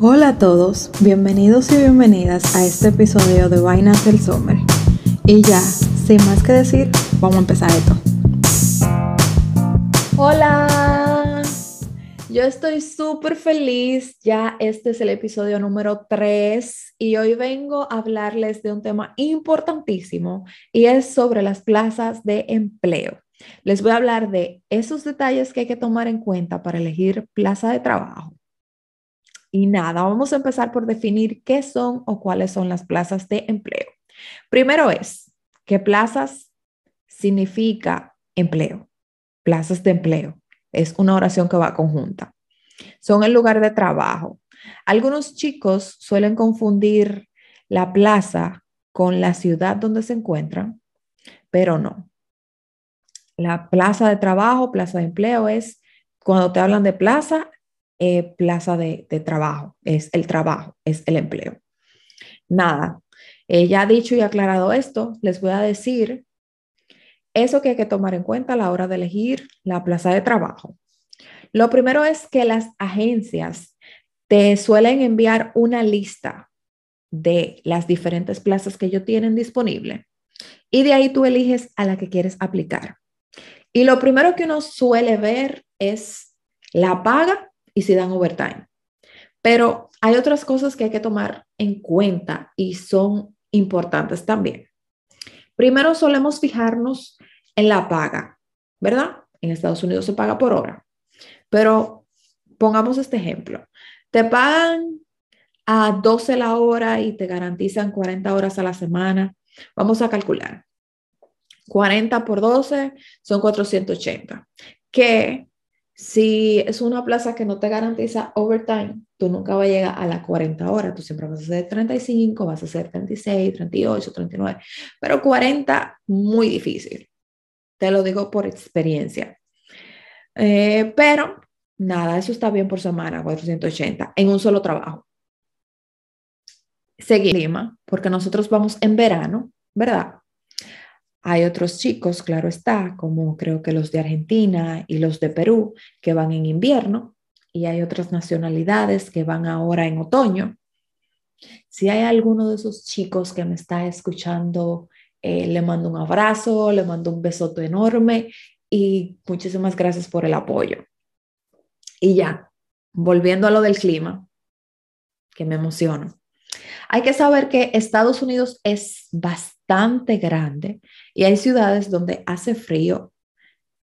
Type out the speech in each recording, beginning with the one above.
Hola a todos, bienvenidos y bienvenidas a este episodio de Vainas del Summer. Y ya, sin más que decir, vamos a empezar esto. Hola, yo estoy súper feliz, ya este es el episodio número 3 y hoy vengo a hablarles de un tema importantísimo y es sobre las plazas de empleo. Les voy a hablar de esos detalles que hay que tomar en cuenta para elegir plaza de trabajo y nada, vamos a empezar por definir qué son o cuáles son las plazas de empleo. Primero es, ¿qué plazas significa empleo? Plazas de empleo. Es una oración que va conjunta. Son el lugar de trabajo. Algunos chicos suelen confundir la plaza con la ciudad donde se encuentran, pero no. La plaza de trabajo, plaza de empleo es, cuando te hablan de plaza, eh, plaza de, trabajo, es el trabajo, es el empleo. Nada, ya dicho y aclarado esto, les voy a decir eso que hay que tomar en cuenta a la hora de elegir la plaza de trabajo. Lo primero es que las agencias te suelen enviar una lista de las diferentes plazas que ellos tienen disponible y de ahí tú eliges a la que quieres aplicar. Y lo primero que uno suele ver es la paga y si dan overtime. Pero hay otras cosas que hay que tomar en cuenta y son importantes también. Primero solemos fijarnos en la paga, ¿verdad? En Estados Unidos se paga por hora. Pero pongamos este ejemplo. Te pagan a 12 la hora y te garantizan 40 horas a la semana. Vamos a calcular. 40 por 12 son 480, que si es una plaza que no te garantiza overtime, tú nunca vas a llegar a las 40 horas, tú siempre vas a hacer 35, vas a hacer 36, 38, 39, pero 40 muy difícil. Te lo digo por experiencia. Eh, pero nada, eso está bien por semana, 480, en un solo trabajo. Seguimos, porque nosotros vamos en verano, ¿verdad? Hay otros chicos, claro está, como creo que los de Argentina y los de Perú, que van en invierno, y hay otras nacionalidades que van ahora en otoño. Si hay alguno de esos chicos que me está escuchando, eh, le mando un abrazo, le mando un besote enorme y muchísimas gracias por el apoyo. Y ya, volviendo a lo del clima, que me emociono. Hay que saber que Estados Unidos es bastante grande y hay ciudades donde hace frío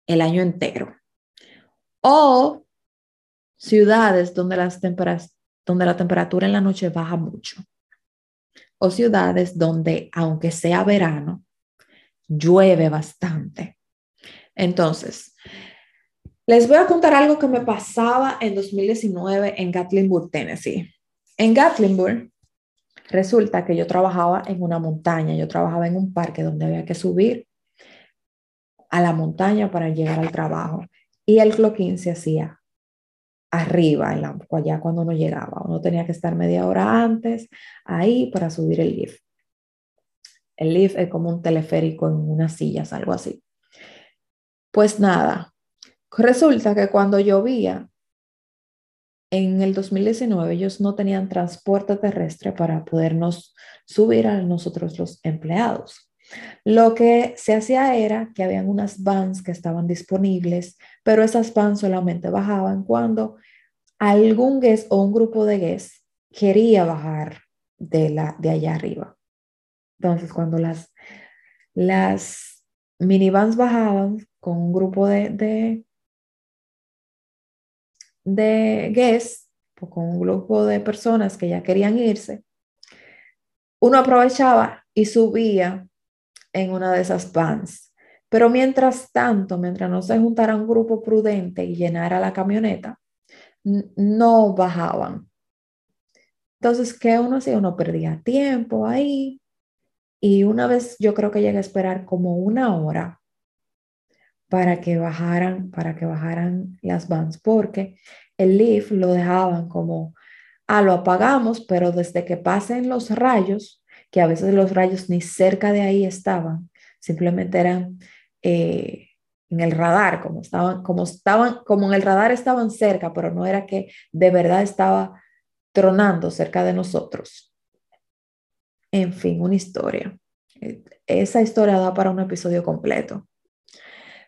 el año entero. O ciudades donde, las donde la temperatura en la noche baja mucho. O ciudades donde, aunque sea verano, llueve bastante. Entonces, les voy a contar algo que me pasaba en 2019 en Gatlinburg, Tennessee. En Gatlinburg, Resulta que yo trabajaba en una montaña, yo trabajaba en un parque donde había que subir a la montaña para llegar al trabajo. Y el cloquín se hacía arriba, allá cuando uno llegaba. Uno tenía que estar media hora antes ahí para subir el lift. El lift es como un teleférico en unas sillas, algo así. Pues nada, resulta que cuando llovía, en el 2019 ellos no tenían transporte terrestre para podernos subir a nosotros los empleados. Lo que se hacía era que habían unas vans que estaban disponibles, pero esas vans solamente bajaban cuando algún guest o un grupo de guests quería bajar de, la, de allá arriba. Entonces, cuando las, las minivans bajaban con un grupo de, de guests, pues, con un grupo de personas que ya querían irse, uno aprovechaba y subía en una de esas vans. Pero mientras tanto, mientras no se juntara un grupo prudente y llenara la camioneta, no bajaban. Entonces, ¿qué uno hacía? Uno perdía tiempo ahí. Y una vez yo creo que llegué a esperar como una hora para que bajaran, para que bajaran las vans, porque el lift lo dejaban como, ah, lo apagamos, pero desde que pasen los rayos, que a veces los rayos ni cerca de ahí estaban, simplemente eran eh, en el radar, como estaban, como estaban, como en el radar estaban cerca, pero no era que de verdad estaba tronando cerca de nosotros. En fin, una historia. Esa historia da para un episodio completo.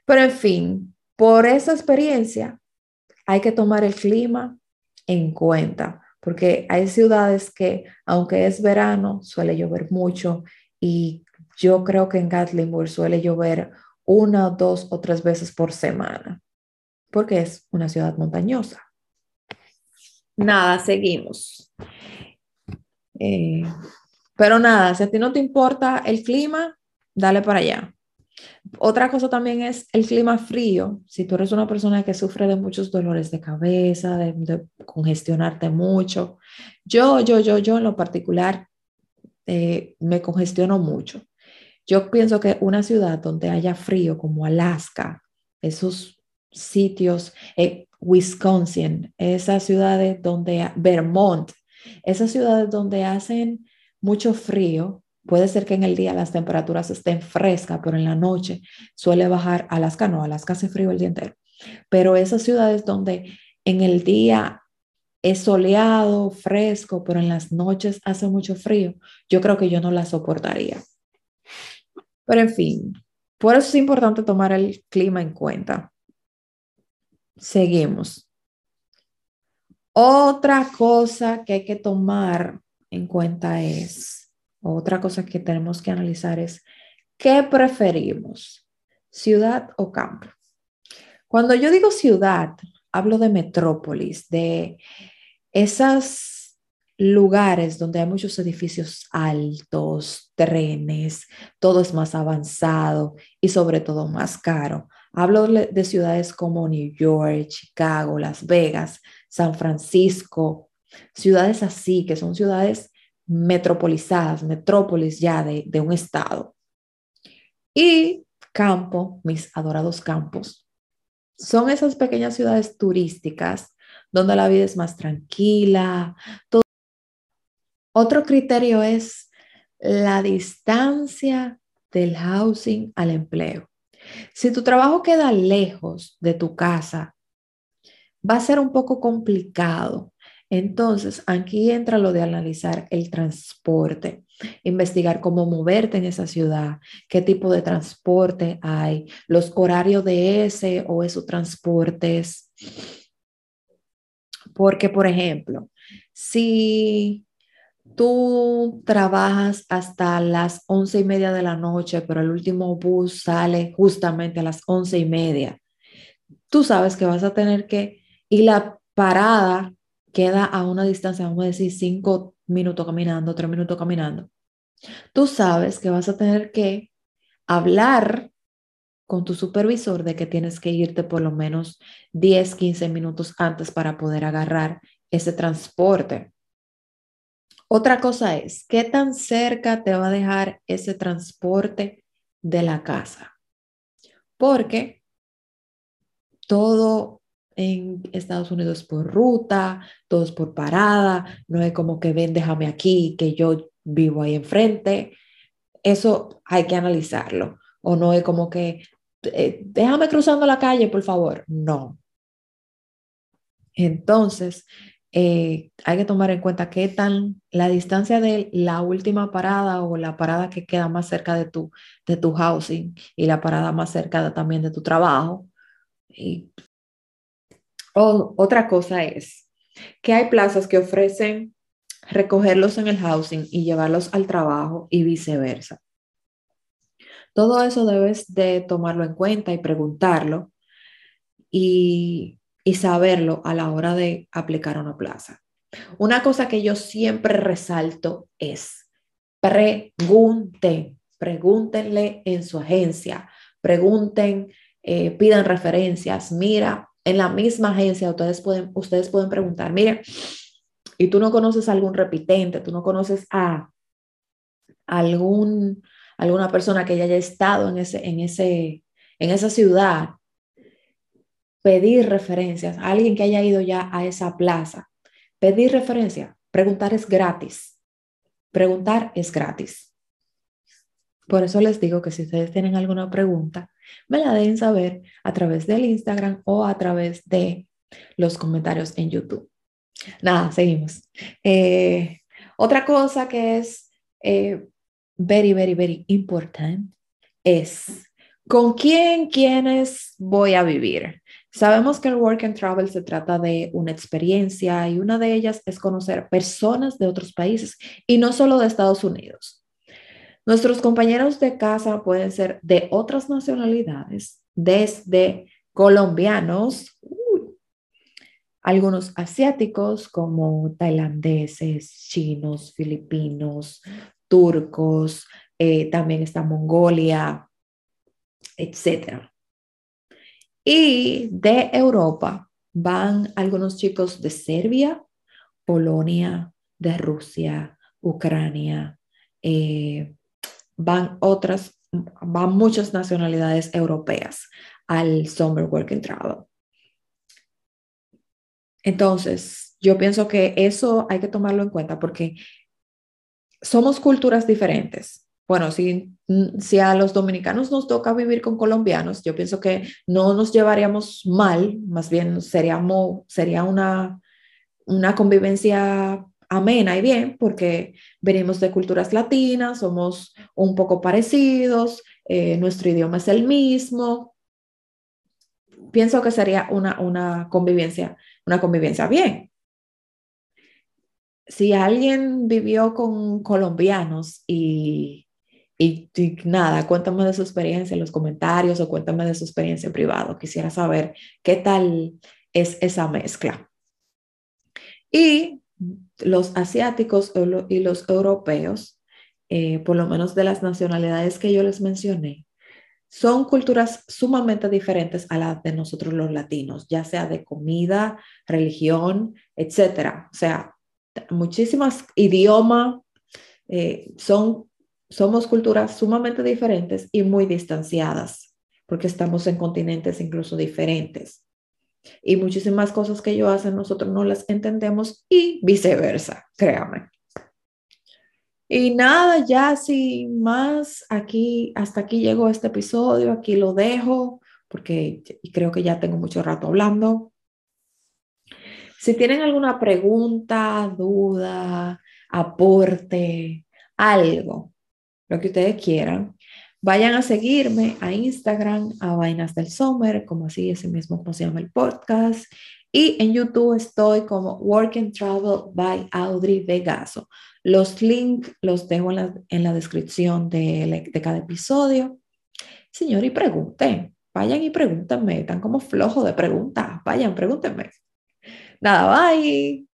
Pero en fin, por esa experiencia hay que tomar el clima en cuenta, porque hay ciudades que, aunque es verano, suele llover mucho y yo creo que en Gatlinburg suele llover una, dos o tres veces por semana, porque es una ciudad montañosa. Nada, seguimos. Eh, pero nada, si a ti no te importa el clima, dale para allá. Otra cosa también es el clima frío. Si tú eres una persona que sufre de muchos dolores de cabeza, de, congestionarte mucho, yo, yo, yo, yo en lo particular eh, me congestiono mucho. Yo pienso que una ciudad donde haya frío como Alaska, esos sitios, eh, Wisconsin, esas ciudades donde, Vermont, esas ciudades donde hacen mucho frío, puede ser que en el día las temperaturas estén frescas, pero en la noche suele bajar, Alaska no, Alaska hace frío el día entero, pero esas ciudades donde en el día es soleado, fresco, pero en las noches hace mucho frío, yo creo que yo no la soportaría. Pero en fin, por eso es importante tomar el clima en cuenta. Seguimos. Otra cosa que hay que tomar en cuenta es, otra cosa que tenemos que analizar es, ¿qué preferimos? ¿Ciudad o campo? Cuando yo digo ciudad, hablo de metrópolis, de esas lugares donde hay muchos edificios altos, trenes, todo es más avanzado y sobre todo más caro. Hablo de ciudades como New York, Chicago, Las Vegas, San Francisco, ciudades así, que son ciudades metropolizadas, metrópolis ya de, de un estado. Y campo, mis adorados campos, son esas pequeñas ciudades turísticas donde la vida es más tranquila, otro criterio es la distancia del housing al empleo. Si tu trabajo queda lejos de tu casa, va a ser un poco complicado. Entonces, aquí entra lo de analizar el transporte, investigar cómo moverte en esa ciudad, qué tipo de transporte hay, los horarios de ese o esos transportes. Porque, por ejemplo, si tú trabajas hasta las once y media de la noche, pero el último bus sale justamente a las once y media. Tú sabes que vas a tener que, y la parada queda a una distancia, vamos a decir, cinco minutos caminando, tres minutos caminando. Tú sabes que vas a tener que hablar con tu supervisor de que tienes que irte por lo menos 10, 15 minutos antes para poder agarrar ese transporte. Otra cosa es, ¿qué tan cerca te va a dejar ese transporte de la casa? Porque todo en Estados Unidos por ruta, todo es por parada, no es como que ven, déjame aquí, que yo vivo ahí enfrente. Eso hay que analizarlo. O no es como que, eh, déjame cruzando la calle, por favor. No. Entonces, eh, hay que tomar en cuenta qué tan la distancia de la última parada o la parada que queda más cerca de tu, de tu housing y la parada más cerca también de tu trabajo. Otra cosa es que hay plazas que ofrecen recogerlos en el housing y llevarlos al trabajo y viceversa. Todo eso debes de tomarlo en cuenta y preguntarlo. Y saberlo a la hora de aplicar una plaza. Una cosa que yo siempre resalto es pregunten, pregúntenle en su agencia, pregunten, eh, pidan referencias. Mira, en la misma agencia ustedes pueden, ustedes pueden preguntar, mire, y tú no conoces a algún repitente, tú no conoces a algún, alguna persona que ya haya estado en, ese, en, ese, en esa ciudad pedir referencias, a alguien que haya ido ya a esa plaza. Pedir referencia, preguntar es gratis. Preguntar es gratis. Por eso les digo que si ustedes tienen alguna pregunta, me la den saber a través del Instagram o a través de los comentarios en YouTube. Nada, seguimos. Eh, otra cosa que es eh, very, very, very important es con quién, quiénes voy a vivir. Sabemos que el work and travel se trata de una experiencia y una de ellas es conocer personas de otros países y no solo de Estados Unidos. Nuestros compañeros de casa pueden ser de otras nacionalidades, desde colombianos, algunos asiáticos como tailandeses, chinos, filipinos, turcos, eh, también está Mongolia, etc. Y de Europa van algunos chicos de Serbia, Polonia, de Rusia, Ucrania, eh, van otras, van muchas nacionalidades europeas al Summer Work and Travel. Entonces, yo pienso que eso hay que tomarlo en cuenta porque somos culturas diferentes. Bueno, si, si a los dominicanos nos toca vivir con colombianos, yo pienso que no nos llevaríamos mal, más bien seríamos, sería una, una convivencia amena y bien, porque venimos de culturas latinas, somos un poco parecidos, eh, nuestro idioma es el mismo. Pienso que sería una, una convivencia una convivencia bien. Si alguien vivió con colombianos y, y, nada, cuéntame de su experiencia en los comentarios o cuéntame de su experiencia en privado. Quisiera saber qué tal es esa mezcla. Y los asiáticos y los europeos, eh, por lo menos de las nacionalidades que yo les mencioné, son culturas sumamente diferentes a las de nosotros los latinos, ya sea de comida, religión, etcétera. O sea, muchísimas idiomas, eh, son, somos culturas sumamente diferentes y muy distanciadas, porque estamos en continentes incluso diferentes. Y muchísimas cosas que ellos hacen nosotros no las entendemos y viceversa, créame. Y nada, ya sin más, aquí, hasta aquí llegó este episodio, aquí lo dejo, porque creo que ya tengo mucho rato hablando. Si tienen alguna pregunta, duda, aporte, algo, lo que ustedes quieran, vayan a seguirme a Instagram, a Vainas del Summer, como así, ese mismo como se llama el podcast. Y en YouTube estoy como Work and Travel by Audrey Vegaso. Los links los dejo en la, descripción de, cada episodio. Señor, y pregunten, vayan y pregúntenme, están como flojos de preguntas, vayan, pregúntenme. Nada, bye.